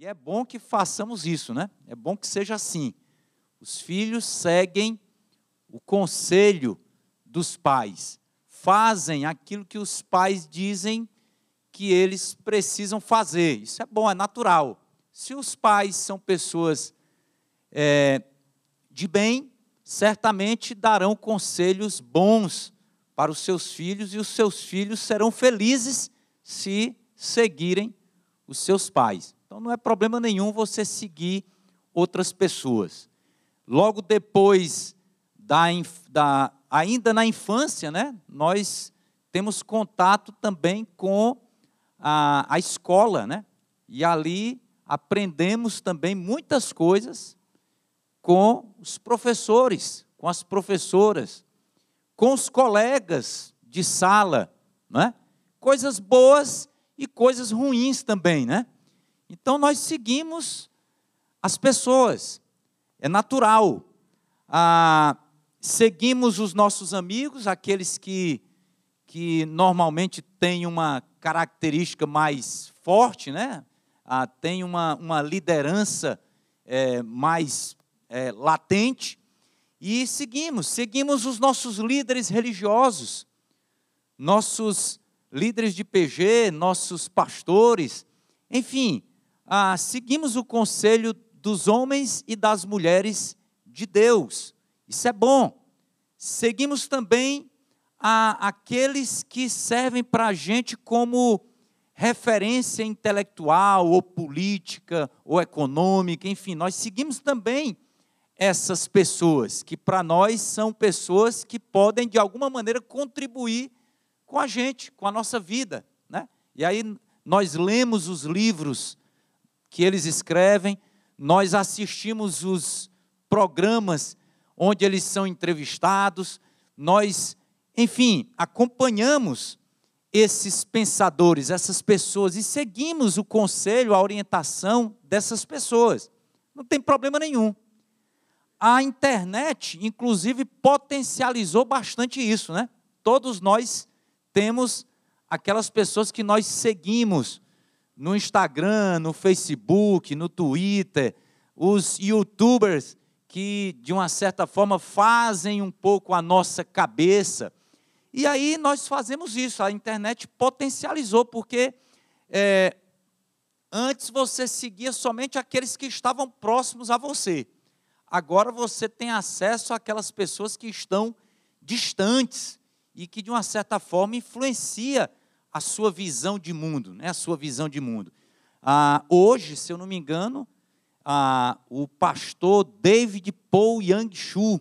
E é bom que façamos isso, né? É bom que seja assim. Os filhos seguem o conselho dos pais, fazem aquilo que os pais dizem que eles precisam fazer. Isso é bom, é natural. Se os pais são pessoas é, de bem, certamente darão conselhos bons para os seus filhos e os seus filhos serão felizes se seguirem os seus pais. Então não é problema nenhum você seguir outras pessoas. Logo depois da, da ainda na infância, né, nós temos contato também com a, a escola, né? E ali aprendemos também muitas coisas com os professores, com as professoras, com os colegas de sala, né? Coisas boas e coisas ruins também, né? Então nós seguimos as pessoas, é natural. Ah, seguimos os nossos amigos, aqueles que, que normalmente têm uma característica mais forte, né? Ah, tem uma, uma liderança é, mais é, latente. E seguimos, seguimos os nossos líderes religiosos, nossos líderes de PG, nossos pastores, enfim, ah, seguimos o conselho dos homens e das mulheres de Deus. Isso é bom. Seguimos também a, aqueles que servem para a gente como referência intelectual, ou política, ou econômica, enfim, nós seguimos também essas pessoas, que para nós são pessoas que podem, de alguma maneira, contribuir com a gente, com a nossa vida. Né? E aí nós lemos os livros que eles escrevem, nós assistimos os programas onde eles são entrevistados, nós, enfim, acompanhamos esses pensadores, essas pessoas e seguimos o conselho, a orientação dessas pessoas. Não tem problema nenhum. A internet, inclusive, potencializou bastante isso, né? Todos nós temos aquelas pessoas que nós seguimos no Instagram, no Facebook, no Twitter, os youtubers que, de uma certa forma, fazem um pouco a nossa cabeça. E aí nós fazemos isso, a internet potencializou, porque é, antes você seguia somente aqueles que estavam próximos a você. Agora você tem acesso àquelas pessoas que estão distantes e que, de uma certa forma, influencia a sua visão de mundo, né? a sua visão de mundo. Ah, hoje, se eu não me engano, ah, o pastor David Paul Yang Shu,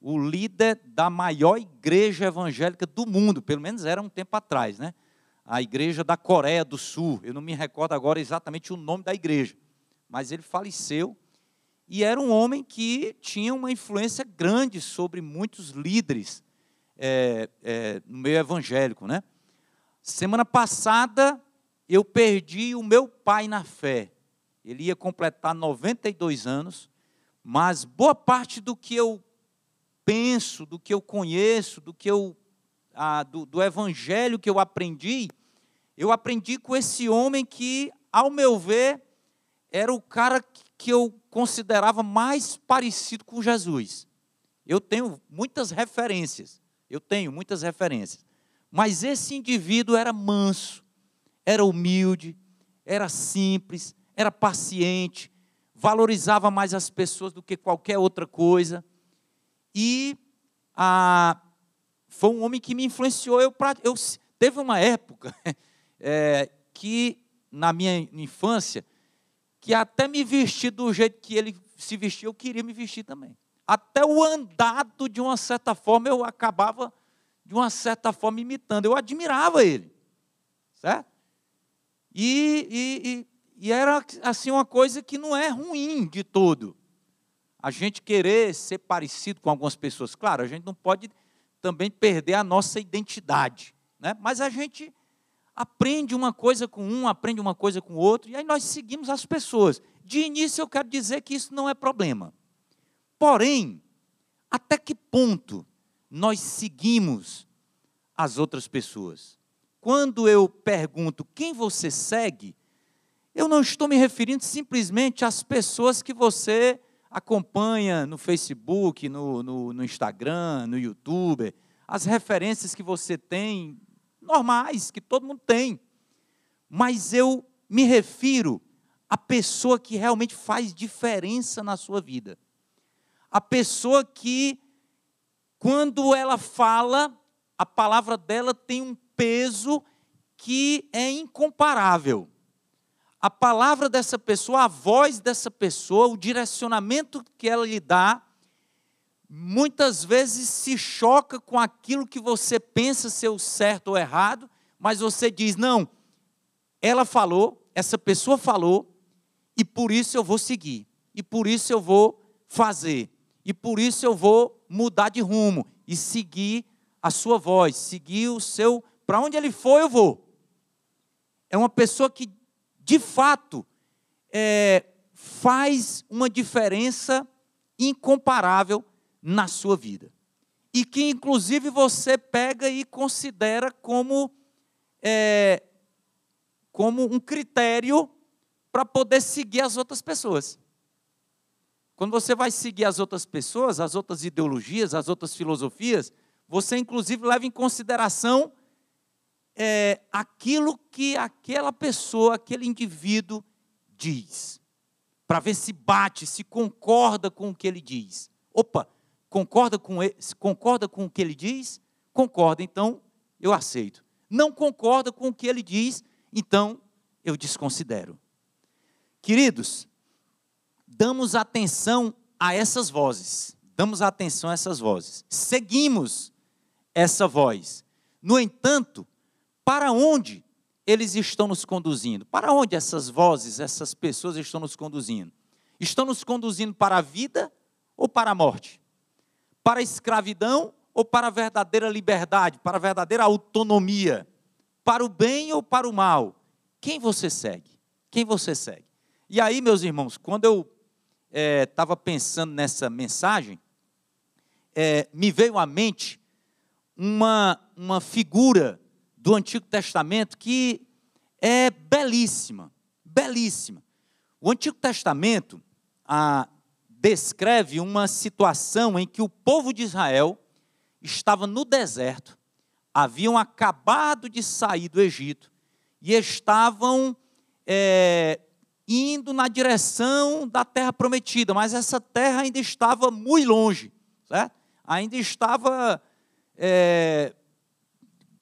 o líder da maior igreja evangélica do mundo, pelo menos era um tempo atrás, né? A igreja da Coreia do Sul, eu não me recordo agora exatamente o nome da igreja, mas ele faleceu e era um homem que tinha uma influência grande sobre muitos líderes é, é, no meio evangélico, né? Semana passada eu perdi o meu pai na fé. Ele ia completar 92 anos, mas boa parte do que eu penso, do que eu conheço, do que eu ah, do, do evangelho que eu aprendi, eu aprendi com esse homem que, ao meu ver, era o cara que eu considerava mais parecido com Jesus. Eu tenho muitas referências, eu tenho muitas referências. Mas esse indivíduo era manso, era humilde, era simples, era paciente, valorizava mais as pessoas do que qualquer outra coisa. E ah, foi um homem que me influenciou. Eu, eu teve uma época é, que, na minha infância, que até me vestir do jeito que ele se vestia, eu queria me vestir também. Até o andado, de uma certa forma, eu acabava de uma certa forma, imitando. Eu admirava ele, certo? E, e, e, e era assim uma coisa que não é ruim de todo. A gente querer ser parecido com algumas pessoas. Claro, a gente não pode também perder a nossa identidade, né? mas a gente aprende uma coisa com um, aprende uma coisa com o outro, e aí nós seguimos as pessoas. De início, eu quero dizer que isso não é problema. Porém, até que ponto nós seguimos as outras pessoas. Quando eu pergunto quem você segue, Eu não estou me referindo simplesmente às pessoas que você acompanha no Facebook, no, no, no Instagram, no YouTube, as referências que você tem, normais, que todo mundo tem. Mas eu me refiro à pessoa que realmente faz diferença na sua vida. A pessoa que, quando ela fala, a palavra dela tem um peso que é incomparável. A palavra dessa pessoa, a voz dessa pessoa, o direcionamento que ela lhe dá, muitas vezes se choca com aquilo que você pensa ser o certo ou errado, mas você diz: não, ela falou, essa pessoa falou, e por isso eu vou seguir, e por isso eu vou fazer, e por isso eu vou mudar de rumo e seguir a sua voz, seguir o seu. Para onde ele for, eu vou. É uma pessoa que, de fato, é, faz uma diferença incomparável na sua vida. E que, inclusive, você pega e considera como, é, como um critério para poder seguir as outras pessoas. Quando você vai seguir as outras pessoas, as outras ideologias, as outras filosofias, você, inclusive, leva em consideração é, aquilo que aquela pessoa, aquele indivíduo diz, para ver se bate, se concorda com o que ele diz. Opa, concorda com, ele, concorda com o que ele diz? Concorda, então eu aceito. Não concorda com o que ele diz, então eu desconsidero. Queridos, damos atenção a essas vozes, damos atenção a essas vozes, seguimos essa voz. No entanto, para onde eles estão nos conduzindo? Para onde essas vozes, essas pessoas estão nos conduzindo? Estão nos conduzindo para a vida ou para a morte? Para a escravidão ou para a verdadeira liberdade, para a verdadeira autonomia? Para o bem ou para o mal? Quem você segue? Quem você segue? E aí, meus irmãos, quando eu estava é, pensando nessa mensagem, é, me veio à mente uma, uma figura do Antigo Testamento que é belíssima, belíssima. O Antigo Testamento ah, descreve uma situação em que o povo de Israel estava no deserto, haviam acabado de sair do Egito e estavam é, indo na direção da terra prometida, mas essa terra ainda estava muito longe, certo? ainda estava é,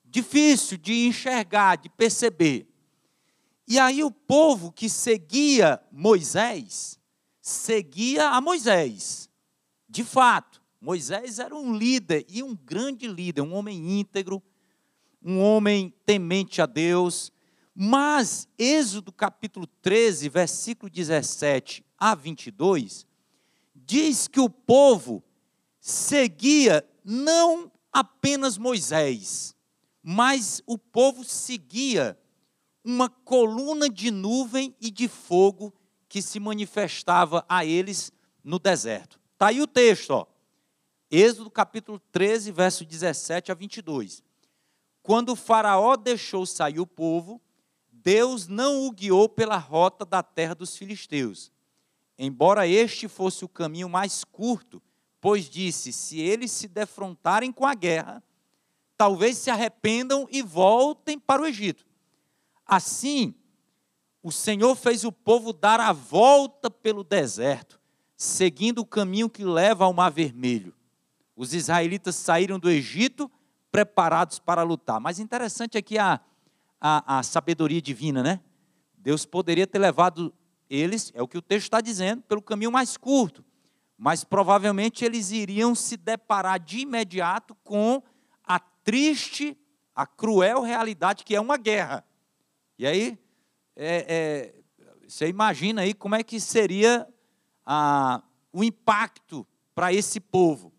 difícil de enxergar, de perceber. E aí o povo que seguia Moisés, seguia a Moisés. De fato, Moisés era um líder e um grande líder, um homem íntegro, um homem temente a Deus. Mas Êxodo capítulo 13, versículo 17 a 22, diz que o povo seguia não apenas Moisés, mas o povo seguia uma coluna de nuvem e de fogo que se manifestava a eles no deserto. Está aí o texto, ó. Êxodo capítulo 13, verso 17 a 22. Quando o faraó deixou sair o povo, Deus não o guiou pela rota da terra dos filisteus, embora este fosse o caminho mais curto, pois disse: se eles se defrontarem com a guerra, talvez se arrependam e voltem para o Egito. Assim, o Senhor fez o povo dar a volta pelo deserto, seguindo o caminho que leva ao Mar Vermelho. Os israelitas saíram do Egito preparados para lutar. Mas interessante aqui a, a, a sabedoria divina, né? Deus poderia ter levado eles, é o que o texto está dizendo, pelo caminho mais curto. Mas provavelmente eles iriam se deparar de imediato com triste, a cruel realidade que é uma guerra. E aí, é, é, você imagina aí como é que seria a, o impacto para esse povo.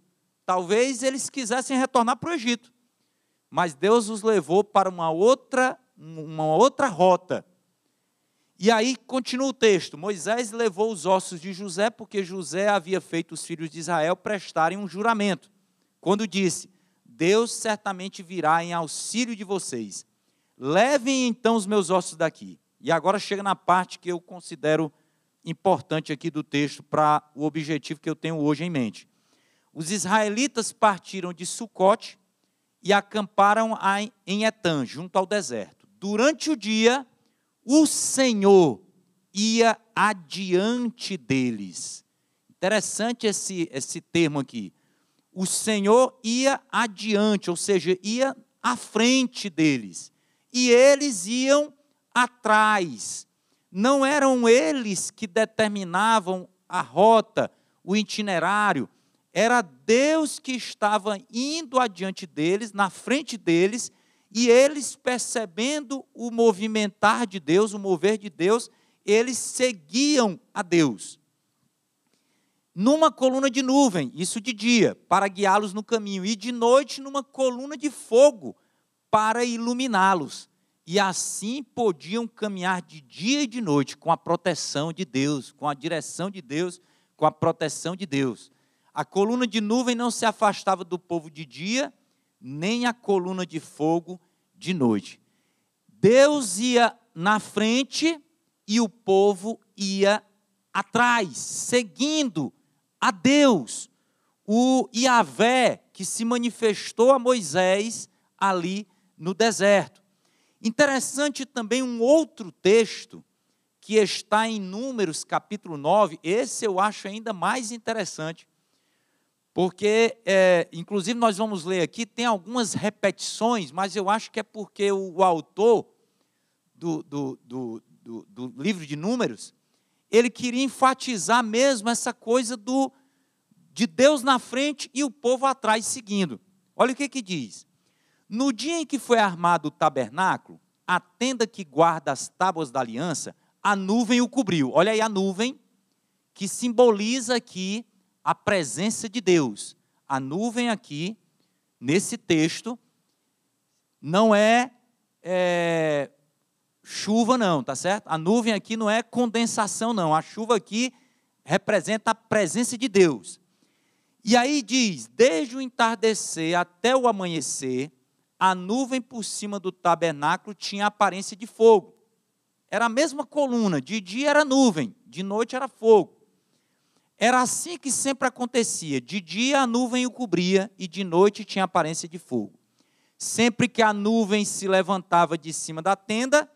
Talvez eles quisessem retornar para o Egito, mas Deus os levou para uma outra, uma outra rota. E aí continua o texto: Moisés levou os ossos de José, porque José havia feito os filhos de Israel prestarem um juramento, quando disse: Deus certamente virá em auxílio de vocês. Levem então os meus ossos daqui. E agora chega na parte que eu considero importante aqui do texto para o objetivo que eu tenho hoje em mente. Os israelitas partiram de Sucote e acamparam em Etan, junto ao deserto. Durante o dia, o Senhor ia adiante deles. Interessante esse, esse termo aqui. O Senhor ia adiante, ou seja, ia à frente deles. E eles iam atrás. Não eram eles que determinavam a rota, o itinerário. Era Deus que estava indo adiante deles, na frente deles, e eles percebendo o movimentar de Deus, o mover de Deus, eles seguiam a Deus. Numa coluna de nuvem, isso de dia, para guiá-los no caminho, e de noite numa coluna de fogo, para iluminá-los. E assim podiam caminhar de dia e de noite com a proteção de Deus, com a direção de Deus, com a proteção de Deus. A coluna de nuvem não se afastava do povo de dia, nem a coluna de fogo de noite. Deus ia na frente e o povo ia atrás, seguindo a Deus. O Iavé que se manifestou a Moisés ali no deserto. Interessante também um outro texto que está em Números capítulo 9, esse eu acho ainda mais interessante, porque, é, inclusive, nós vamos ler aqui, tem algumas repetições, mas eu acho que é porque o, o autor do, do, do, do, livro de Números, ele queria enfatizar mesmo essa coisa do de Deus na frente e o povo atrás seguindo. Olha o que que diz. No dia em que foi armado o tabernáculo, a tenda que guarda as tábuas da aliança, a nuvem o cobriu. Olha aí a nuvem que simboliza aqui a presença de Deus. A nuvem aqui, nesse texto, não é, é chuva, não, tá certo? A nuvem aqui não é condensação, não. A chuva aqui representa a presença de Deus. E aí diz: desde o entardecer até o amanhecer, a nuvem por cima do tabernáculo tinha aparência de fogo. Era a mesma coluna, de dia era nuvem, de noite era fogo. Era assim que sempre acontecia: de dia a nuvem o cobria e de noite tinha aparência de fogo. Sempre que a nuvem se levantava de cima da tenda,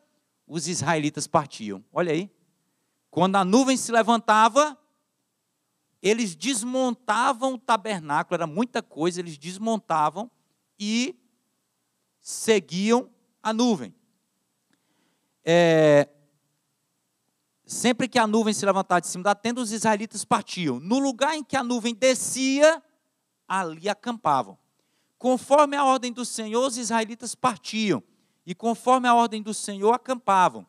os israelitas partiam. Olha aí. Quando a nuvem se levantava, eles desmontavam o tabernáculo, era muita coisa, eles desmontavam e seguiam a nuvem. É, sempre que a nuvem se levantava de cima da tenda, os israelitas partiam. No lugar em que a nuvem descia, ali acampavam. Conforme a ordem do Senhor, os israelitas partiam e conforme a ordem do Senhor acampavam.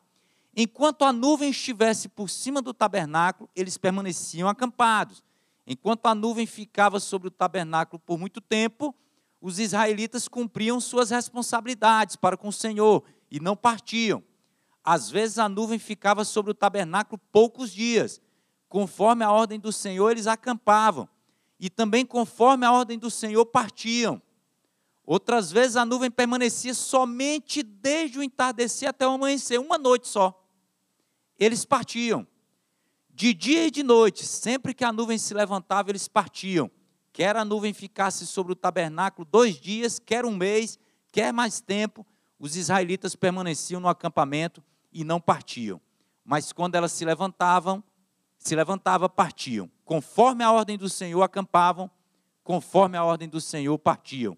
Enquanto a nuvem estivesse por cima do tabernáculo, eles permaneciam acampados. Enquanto a nuvem ficava sobre o tabernáculo por muito tempo, os israelitas cumpriam suas responsabilidades para com o Senhor e não partiam. Às vezes a nuvem ficava sobre o tabernáculo poucos dias. Conforme a ordem do Senhor, eles acampavam. E também conforme a ordem do Senhor, partiam. Outras vezes a nuvem permanecia somente desde o entardecer até o amanhecer, uma noite só. Eles partiam. De dia e de noite, sempre que a nuvem se levantava, eles partiam. Quer a nuvem ficasse sobre o tabernáculo dois dias, quer um mês, quer mais tempo, os israelitas permaneciam no acampamento e não partiam. Mas quando elas se levantavam, se levantava, partiam. Conforme a ordem do Senhor acampavam, conforme a ordem do Senhor partiam.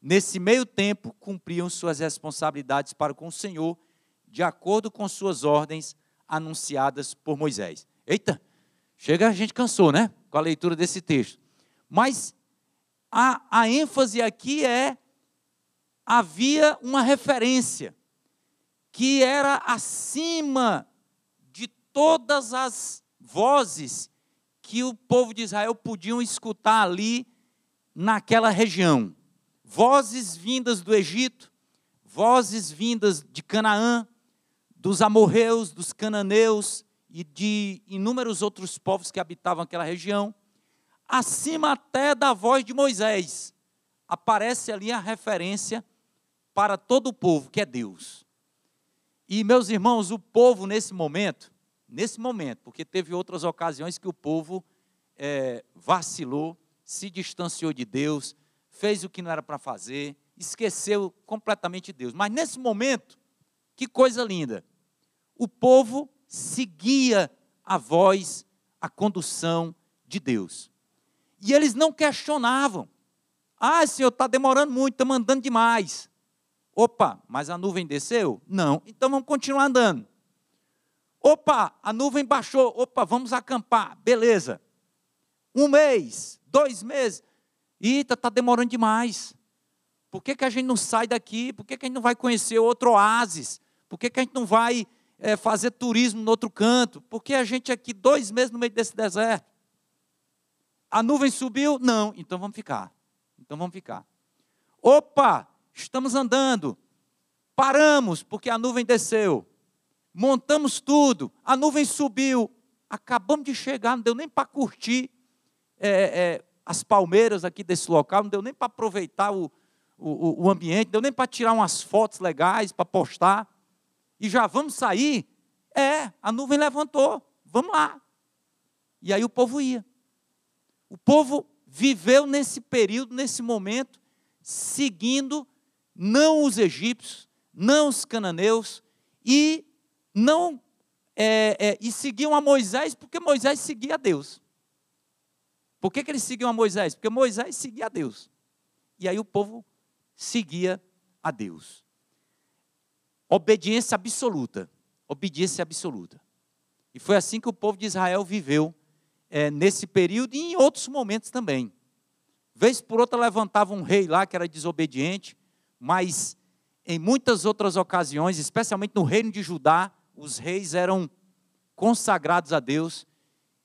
Nesse meio tempo, cumpriam suas responsabilidades para com o Senhor, de acordo com suas ordens anunciadas por Moisés. Eita, chega, a gente cansou, né? Com a leitura desse texto. Mas a, a ênfase aqui é: havia uma referência que era acima de todas as vozes que o povo de Israel podiam escutar ali naquela região vozes vindas do Egito, vozes vindas de Canaã, dos amorreus, dos cananeus e de inúmeros outros povos que habitavam aquela região, acima até da voz de Moisés. Aparece ali a referência para todo o povo, que é Deus. E, meus irmãos, o povo nesse momento, nesse momento, porque teve outras ocasiões que o povo é, vacilou, se distanciou de Deus, fez o que não era para fazer, esqueceu completamente Deus. Mas nesse momento, que coisa linda, o povo seguia a voz, a condução de Deus. E eles não questionavam. Ah, Senhor, está demorando muito, está mandando demais. Opa, mas a nuvem desceu? Não. Então vamos continuar andando. Opa, a nuvem baixou. Opa, vamos acampar. Beleza. Um mês, dois meses. Eita, está demorando demais. Por que, que a gente não sai daqui? Por que, que a gente não vai conhecer outro oásis? Por que, que a gente não vai é, fazer turismo no outro canto? Por que a gente aqui dois meses no meio desse deserto? A nuvem subiu? Não. Então vamos ficar. Então vamos ficar. Opa, estamos andando. Paramos porque a nuvem desceu. Montamos tudo. A nuvem subiu. Acabamos de chegar, não deu nem para curtir é, é, as palmeiras aqui desse local, não deu nem para aproveitar o, o, o ambiente, não deu nem para tirar umas fotos legais para postar. E já vamos sair? É, a nuvem levantou. Vamos lá. E aí o povo ia. O povo viveu nesse período, nesse momento, seguindo não os egípcios, não os cananeus, e não é, é, e seguiam a Moisés porque Moisés seguia a Deus. Por que, que eles seguiam a Moisés? Porque Moisés seguia a Deus. E aí o povo seguia a Deus. Obediência absoluta. Obediência absoluta. E foi assim que o povo de Israel viveu é, nesse período e em outros momentos também. Vez por outra levantava um rei lá que era desobediente, mas em muitas outras ocasiões, especialmente no reino de Judá, os reis eram consagrados a Deus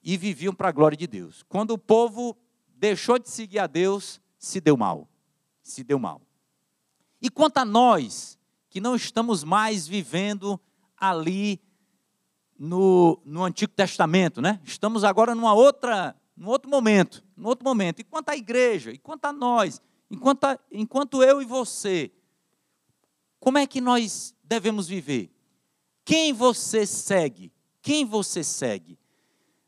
e viviam para a glória de Deus. Quando o povo deixou de seguir a Deus, se deu mal. Se deu mal. E quanto a nós, que não estamos mais vivendo ali no, no Antigo Testamento, né? Estamos agora numa outra, num outro momento, num outro momento. E quanto à igreja, e quanto a nós, enquanto, enquanto eu e você, como é que nós devemos viver? Quem você segue? Quem você segue?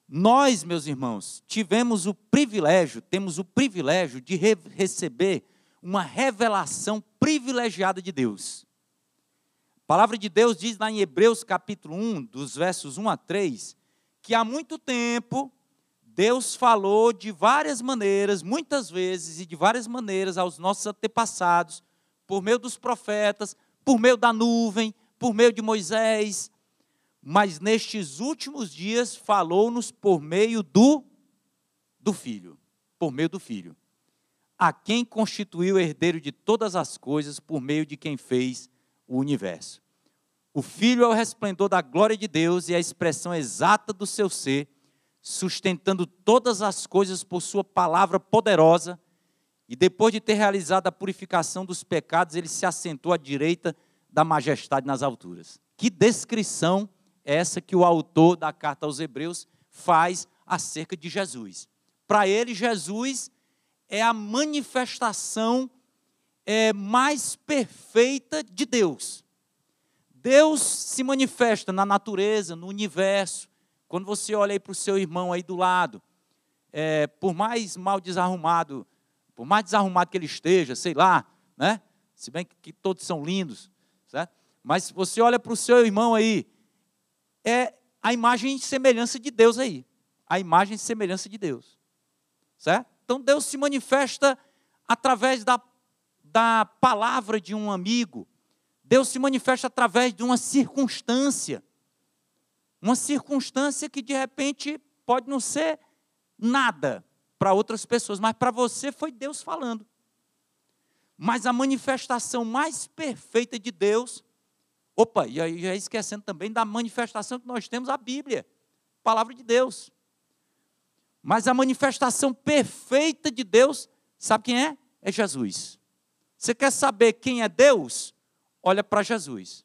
Nós, meus irmãos, tivemos o privilégio, temos o privilégio de re receber uma revelação privilegiada de Deus. A palavra de Deus diz lá em Hebreus capítulo 1, dos versos 1 a 3, que há muito tempo Deus falou de várias maneiras, muitas vezes e de várias maneiras aos nossos antepassados, por meio dos profetas, por meio da nuvem, por meio de Moisés, mas nestes últimos dias falou-nos por meio do do filho, por meio do filho a quem constituiu herdeiro de todas as coisas, por meio de quem fez o universo. O Filho é o resplendor da glória de Deus e a expressão exata do seu ser, sustentando todas as coisas por sua palavra poderosa, e depois de ter realizado a purificação dos pecados, ele se assentou à direita da majestade nas alturas. Que descrição é essa que o autor da carta aos Hebreus faz acerca de Jesus? Para ele, Jesus é a manifestação é, mais perfeita de Deus. Deus se manifesta na natureza, no universo. Quando você olha aí para o seu irmão aí do lado, é, por mais mal desarrumado, por mais desarrumado que ele esteja, sei lá, né? Se bem que, que todos são lindos, certo? Mas se você olha para o seu irmão aí, é a imagem e semelhança de Deus aí. A imagem e semelhança de Deus. Certo? Então Deus se manifesta através da, da palavra de um amigo. Deus se manifesta através de uma circunstância. Uma circunstância que de repente pode não ser nada para outras pessoas, mas para você foi Deus falando. Mas a manifestação mais perfeita de Deus, opa, e aí já esquecendo também da manifestação que nós temos a Bíblia, palavra de Deus. Mas a manifestação perfeita de Deus, sabe quem é? É Jesus. Você quer saber quem é Deus? Olha para Jesus.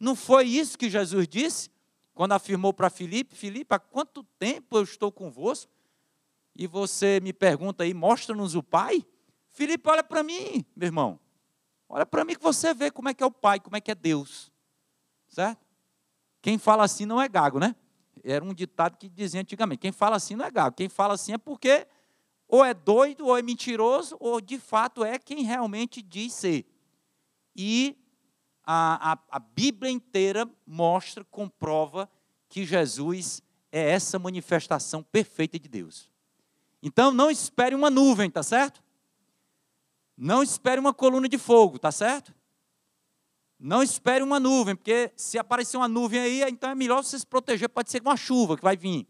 Não foi isso que Jesus disse quando afirmou para Filipe: Filipe, há quanto tempo eu estou convosco? E você me pergunta aí, mostra-nos o Pai? Filipe, olha para mim, meu irmão. Olha para mim que você vê como é que é o Pai, como é que é Deus. Certo? Quem fala assim não é gago, né? Era um ditado que dizia antigamente: quem fala assim não é gago. Quem fala assim é porque ou é doido, ou é mentiroso, ou de fato é quem realmente diz ser. E a, a, a Bíblia inteira mostra, comprova que Jesus é essa manifestação perfeita de Deus. Então não espere uma nuvem, tá certo? Não espere uma coluna de fogo, tá certo? Não espere uma nuvem, porque se aparecer uma nuvem aí, então é melhor você se proteger, pode ser uma chuva que vai vir.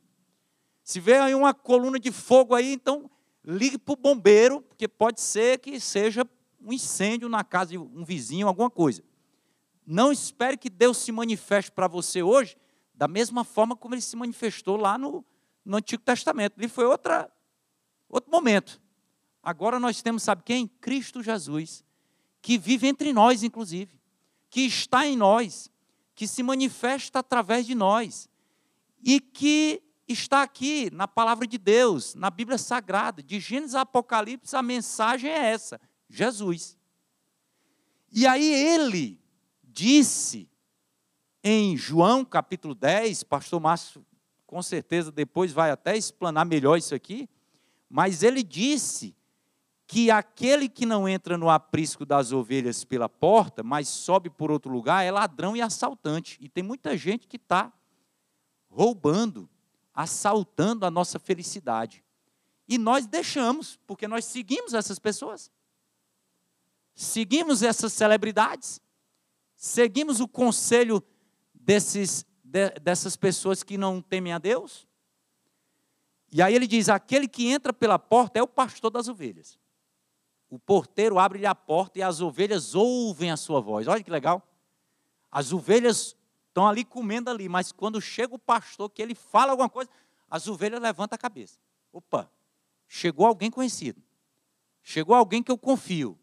Se vê aí uma coluna de fogo aí, então ligue para o bombeiro, porque pode ser que seja um incêndio na casa de um vizinho, alguma coisa. Não espere que Deus se manifeste para você hoje da mesma forma como ele se manifestou lá no, no Antigo Testamento. Ele foi outra, outro momento. Agora nós temos, sabe quem? Cristo Jesus, que vive entre nós, inclusive, que está em nós, que se manifesta através de nós e que está aqui na palavra de Deus, na Bíblia Sagrada, de Gênesis a Apocalipse, a mensagem é essa: Jesus. E aí ele disse em João capítulo 10, pastor Márcio com certeza depois vai até explanar melhor isso aqui, mas ele disse que aquele que não entra no aprisco das ovelhas pela porta, mas sobe por outro lugar, é ladrão e assaltante. E tem muita gente que está roubando assaltando a nossa felicidade. E nós deixamos, porque nós seguimos essas pessoas. Seguimos essas celebridades. Seguimos o conselho desses, de, dessas pessoas que não temem a Deus. E aí ele diz: aquele que entra pela porta é o pastor das ovelhas. O porteiro abre-lhe a porta e as ovelhas ouvem a sua voz. Olha que legal. As ovelhas estão ali comendo ali, mas quando chega o pastor, que ele fala alguma coisa, as ovelhas levantam a cabeça. Opa, chegou alguém conhecido. Chegou alguém que eu confio.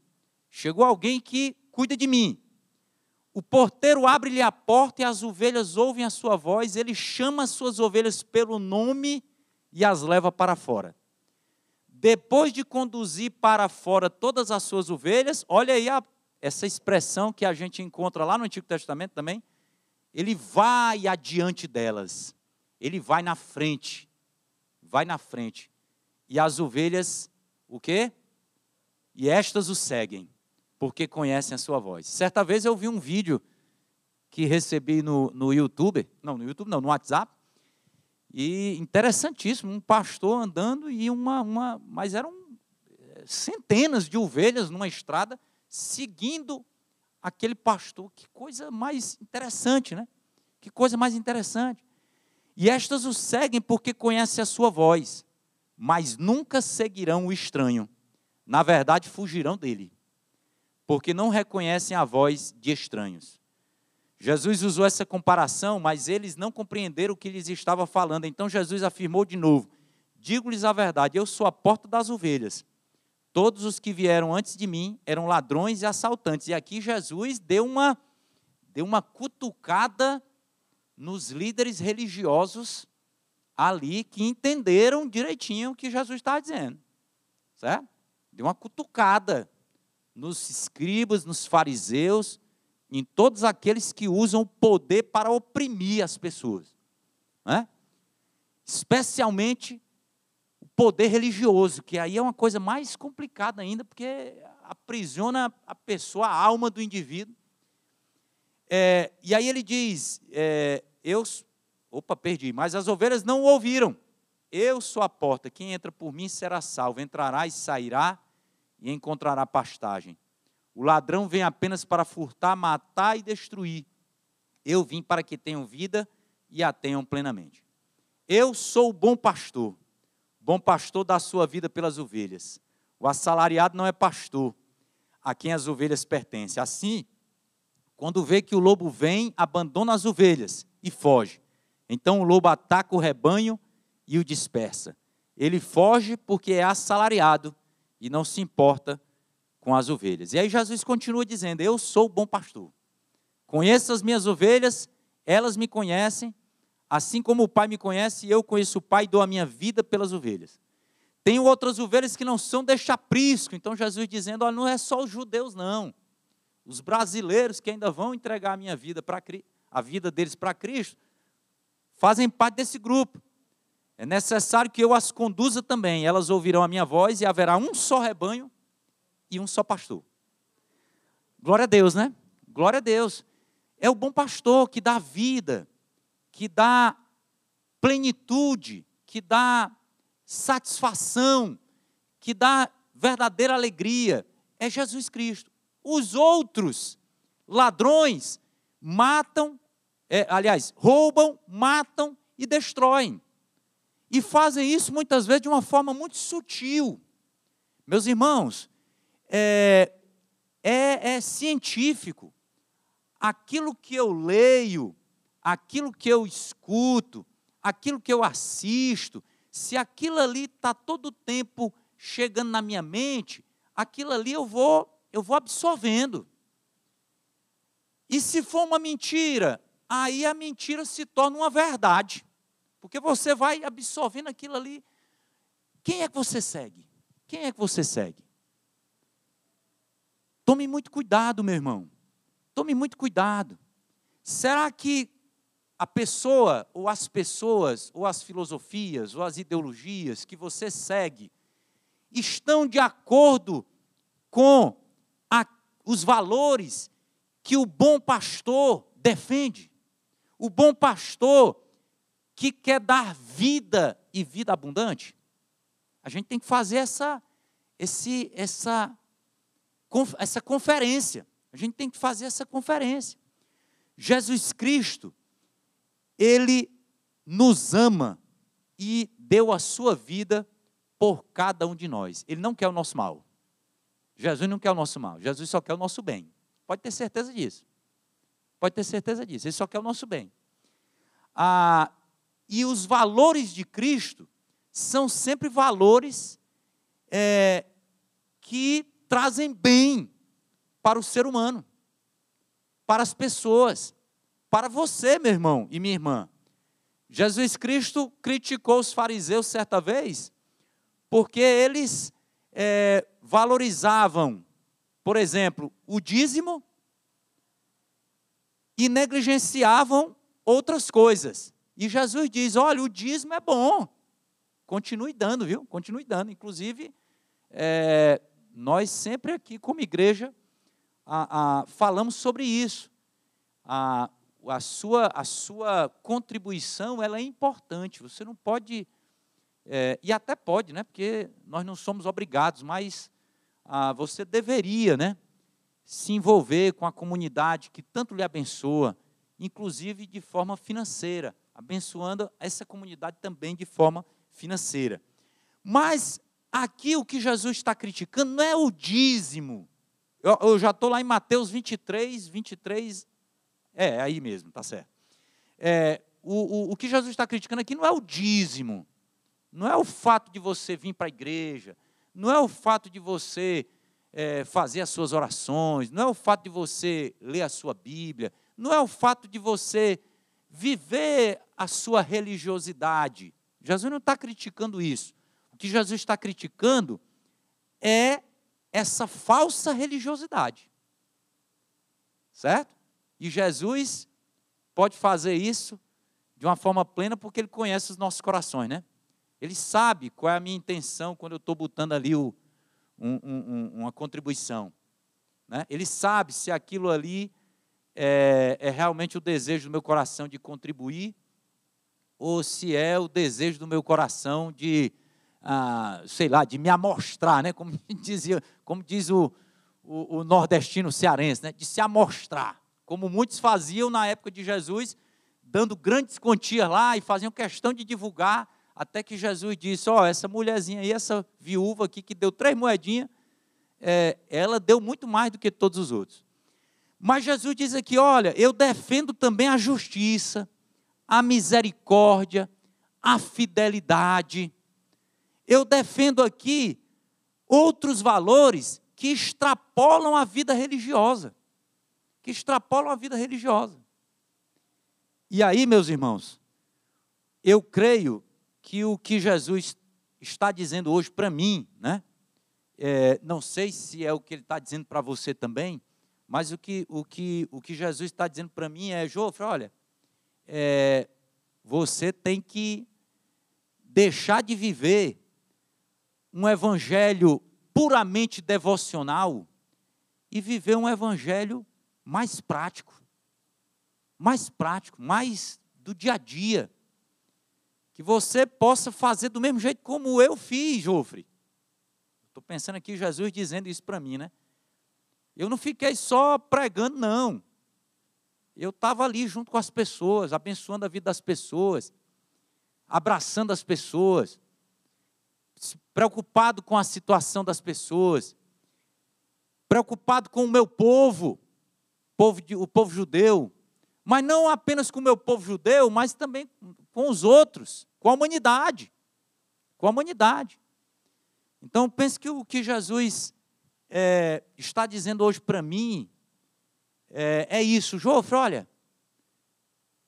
Chegou alguém que cuida de mim. O porteiro abre-lhe a porta e as ovelhas ouvem a sua voz. Ele chama as suas ovelhas pelo nome e as leva para fora. Depois de conduzir para fora todas as suas ovelhas, olha aí a, essa expressão que a gente encontra lá no Antigo Testamento também ele vai adiante delas, ele vai na frente, vai na frente. E as ovelhas, o quê? E estas o seguem, porque conhecem a sua voz. Certa vez eu vi um vídeo que recebi no, no YouTube, não, no YouTube não, no WhatsApp, e interessantíssimo, um pastor andando e uma, uma mas eram eh, centenas de ovelhas numa estrada, seguindo aquele pastor. Que coisa mais interessante, né? Que coisa mais interessante. E estas o seguem porque conhecem a sua voz, mas nunca seguirão o estranho. Na verdade, fugirão dele, porque não reconhecem a voz de estranhos. Jesus usou essa comparação, mas eles não compreenderam o que lhes estava falando. Então Jesus afirmou de novo: Digo-lhes a verdade, eu sou a porta das ovelhas. Todos os que vieram antes de mim eram ladrões e assaltantes. E aqui Jesus deu uma, deu uma cutucada nos líderes religiosos ali que entenderam direitinho o que Jesus estava dizendo. Certo? Deu uma cutucada nos escribas, nos fariseus, em todos aqueles que usam o poder para oprimir as pessoas. Né? Especialmente poder religioso, que aí é uma coisa mais complicada ainda, porque aprisiona a pessoa, a alma do indivíduo. É, e aí ele diz: é, Eu, opa, perdi, mas as ovelhas não o ouviram. Eu sou a porta, quem entra por mim será salvo, entrará e sairá e encontrará pastagem. O ladrão vem apenas para furtar, matar e destruir. Eu vim para que tenham vida e a tenham plenamente. Eu sou o bom pastor. Bom pastor dá sua vida pelas ovelhas. O assalariado não é pastor, a quem as ovelhas pertencem. Assim, quando vê que o lobo vem, abandona as ovelhas e foge. Então o lobo ataca o rebanho e o dispersa. Ele foge porque é assalariado e não se importa com as ovelhas. E aí Jesus continua dizendo: Eu sou o bom pastor. Conheço as minhas ovelhas, elas me conhecem Assim como o Pai me conhece, eu conheço o Pai e dou a minha vida pelas ovelhas. Tenho outras ovelhas que não são deste aprisco. Então Jesus dizendo: olha, não é só os judeus, não. Os brasileiros que ainda vão entregar a minha vida para a vida deles para Cristo, fazem parte desse grupo. É necessário que eu as conduza também. Elas ouvirão a minha voz e haverá um só rebanho e um só pastor. Glória a Deus, né? Glória a Deus. É o bom pastor que dá vida, que dá plenitude, que dá satisfação, que dá verdadeira alegria. É Jesus Cristo. Os outros ladrões matam, é, aliás, roubam, matam e destroem. E fazem isso muitas vezes de uma forma muito sutil. Meus irmãos, é, é, é científico. Aquilo que eu leio, aquilo que eu escuto, aquilo que eu assisto, se aquilo ali está todo o tempo chegando na minha mente, aquilo ali eu vou, eu vou absorvendo. E se for uma mentira, aí a mentira se torna uma verdade. Porque você vai absorvendo aquilo ali. Quem é que você segue? Quem é que você segue? Tome muito cuidado, meu irmão. Tome muito cuidado. Será que a pessoa, ou as pessoas, ou as filosofias, ou as ideologias que você segue estão de acordo com a, os valores que o bom pastor defende? O bom pastor que quer dar vida e vida abundante? A gente tem que fazer essa, esse, essa essa conferência. A gente tem que fazer essa conferência. Jesus Cristo, ele nos ama e deu a sua vida por cada um de nós. Ele não quer o nosso mal. Jesus não quer o nosso mal. Jesus só quer o nosso bem. Pode ter certeza disso. Pode ter certeza disso. Ele só quer o nosso bem. Ah, e os valores de Cristo são sempre valores é, que trazem bem para o ser humano, para as pessoas, para você, meu irmão e minha irmã. Jesus Cristo criticou os fariseus certa vez, porque eles é, valorizavam, por exemplo, o dízimo e negligenciavam outras coisas. E Jesus diz: olha, o dízimo é bom, continue dando, viu? Continue dando. Inclusive, é, nós sempre aqui, como igreja, a, a, falamos sobre isso. A, a, sua, a sua contribuição ela é importante. Você não pode, é, e até pode, né? porque nós não somos obrigados, mas você deveria né? se envolver com a comunidade que tanto lhe abençoa, inclusive de forma financeira, abençoando essa comunidade também de forma financeira. Mas Aqui o que Jesus está criticando não é o dízimo. Eu, eu já estou lá em Mateus 23, 23. É, aí mesmo, tá certo. É, o, o, o que Jesus está criticando aqui não é o dízimo. Não é o fato de você vir para a igreja. Não é o fato de você é, fazer as suas orações. Não é o fato de você ler a sua Bíblia. Não é o fato de você viver a sua religiosidade. Jesus não está criticando isso. O que Jesus está criticando é essa falsa religiosidade. Certo? E Jesus pode fazer isso de uma forma plena porque ele conhece os nossos corações, né? Ele sabe qual é a minha intenção quando eu estou botando ali o, um, um, uma contribuição. Né? Ele sabe se aquilo ali é, é realmente o desejo do meu coração de contribuir ou se é o desejo do meu coração de ah, sei lá, de me amostrar, né? como, dizia, como diz o, o, o, nordestino cearense, né? de se amostrar, como muitos faziam na época de Jesus, dando grandes quantias lá e faziam questão de divulgar, até que Jesus disse, ó, oh, essa mulherzinha aí, essa viúva aqui que deu três moedinhas, é, ela deu muito mais do que todos os outros. Mas Jesus diz aqui, olha, eu defendo também a justiça, a misericórdia, a fidelidade, eu defendo aqui outros valores que extrapolam a vida religiosa. Que extrapolam a vida religiosa. E aí, meus irmãos, eu creio que o que Jesus está dizendo hoje para mim, né? É, não sei se é o que ele está dizendo para você também, Mas o que, o que, o que Jesus está dizendo para mim é, Jofre, olha, é, você tem que deixar de viver um evangelho puramente devocional e viver um evangelho mais prático, mais prático, mais do dia a dia. Que você possa fazer do mesmo jeito como eu fiz, Jofre. Estou pensando aqui Jesus dizendo isso para mim, né? Eu não fiquei só pregando, não. Eu estava ali junto com as pessoas, abençoando a vida das pessoas, abraçando as pessoas, preocupado com a situação das pessoas, preocupado com o meu povo, povo o povo judeu, mas não apenas com o meu povo judeu, mas também com os outros, com a humanidade. Com a humanidade. Então, pense que o que Jesus é, está dizendo hoje para mim é, é isso. Jofre, olha,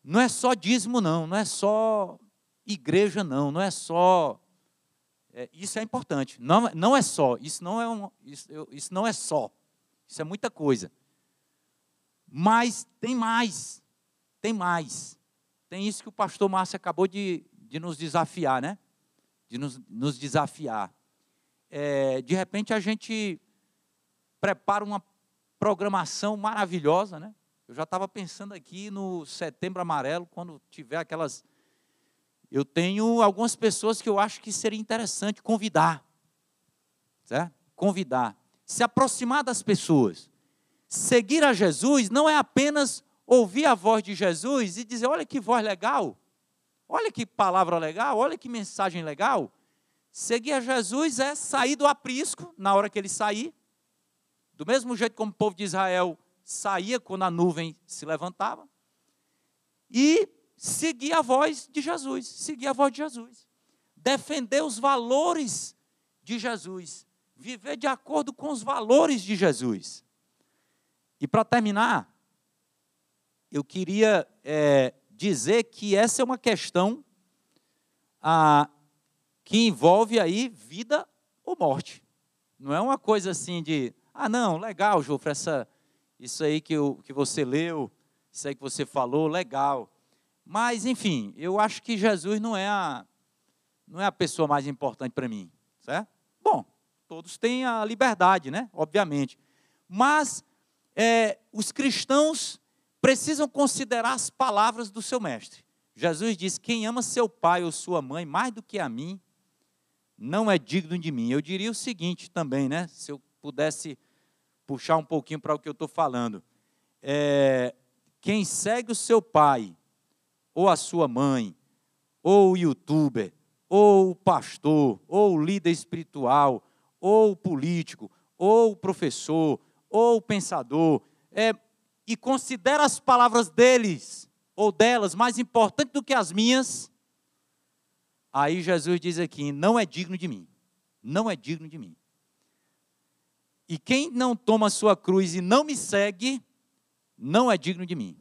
não é só dízimo, não, não é só igreja, não, não é só. É, isso é importante. Não, não é só. Isso não é, um, isso, isso não é só. Isso é muita coisa. Mas tem mais. Tem mais. Tem isso que o pastor Márcio acabou de, de nos desafiar, né? De nos, nos desafiar. É, de repente a gente prepara uma programação maravilhosa, né? Eu já estava pensando aqui no Setembro Amarelo, quando tiver aquelas. Eu tenho algumas pessoas que eu acho que seria interessante convidar, certo? Convidar, se aproximar das pessoas. Seguir a Jesus não é apenas ouvir a voz de Jesus e dizer: olha que voz legal, olha que palavra legal, olha que mensagem legal. Seguir a Jesus é sair do aprisco na hora que ele sair, do mesmo jeito como o povo de Israel saía quando a nuvem se levantava, e seguir a voz de Jesus, seguir a voz de Jesus, defender os valores de Jesus, viver de acordo com os valores de Jesus. E para terminar, eu queria é, dizer que essa é uma questão ah, que envolve aí vida ou morte. Não é uma coisa assim de, ah, não, legal, Jofre, essa, isso aí que, eu, que você leu, isso aí que você falou, legal. Mas, enfim, eu acho que Jesus não é a, não é a pessoa mais importante para mim, certo? Bom, todos têm a liberdade, né? Obviamente. Mas é, os cristãos precisam considerar as palavras do seu mestre. Jesus diz: Quem ama seu pai ou sua mãe mais do que a mim, não é digno de mim. Eu diria o seguinte também, né? Se eu pudesse puxar um pouquinho para o que eu estou falando. É, quem segue o seu pai, ou a sua mãe, ou o youtuber, ou o pastor, ou o líder espiritual, ou o político, ou o professor, ou o pensador, é, e considera as palavras deles ou delas mais importantes do que as minhas, aí Jesus diz aqui: não é digno de mim. Não é digno de mim. E quem não toma sua cruz e não me segue, não é digno de mim.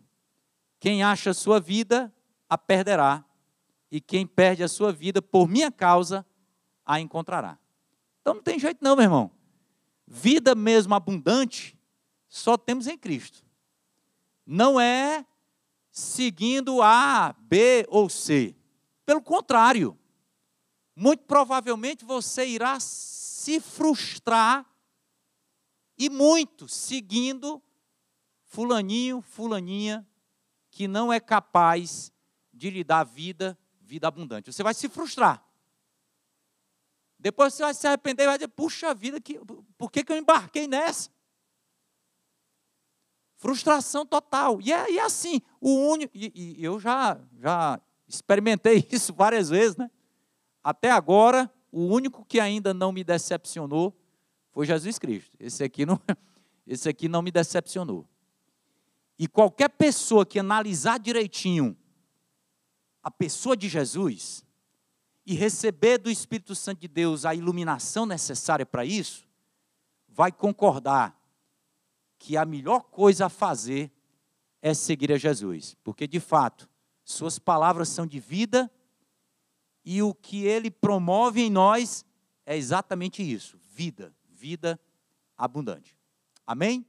Quem acha a sua vida, a perderá. E quem perde a sua vida por minha causa, a encontrará. Então não tem jeito não, meu irmão. Vida mesmo abundante, só temos em Cristo não é seguindo A, B ou C. Pelo contrário, muito provavelmente você irá se frustrar e muito seguindo fulaninho, fulaninha que não é capaz de lhe dar vida, vida abundante. Você vai se frustrar. Depois você vai se arrepender e vai dizer: puxa vida, que, por que, que eu embarquei nessa? Frustração total. E é, e é assim, o único. E, e, eu já, já experimentei isso várias vezes, né? Até agora, o único que ainda não me decepcionou foi Jesus Cristo. Esse aqui não, esse aqui não me decepcionou. E qualquer pessoa que analisar direitinho a pessoa de Jesus e receber do Espírito Santo de Deus a iluminação necessária para isso, vai concordar que a melhor coisa a fazer é seguir a Jesus, porque de fato, suas palavras são de vida e o que ele promove em nós é exatamente isso: vida, vida abundante. Amém?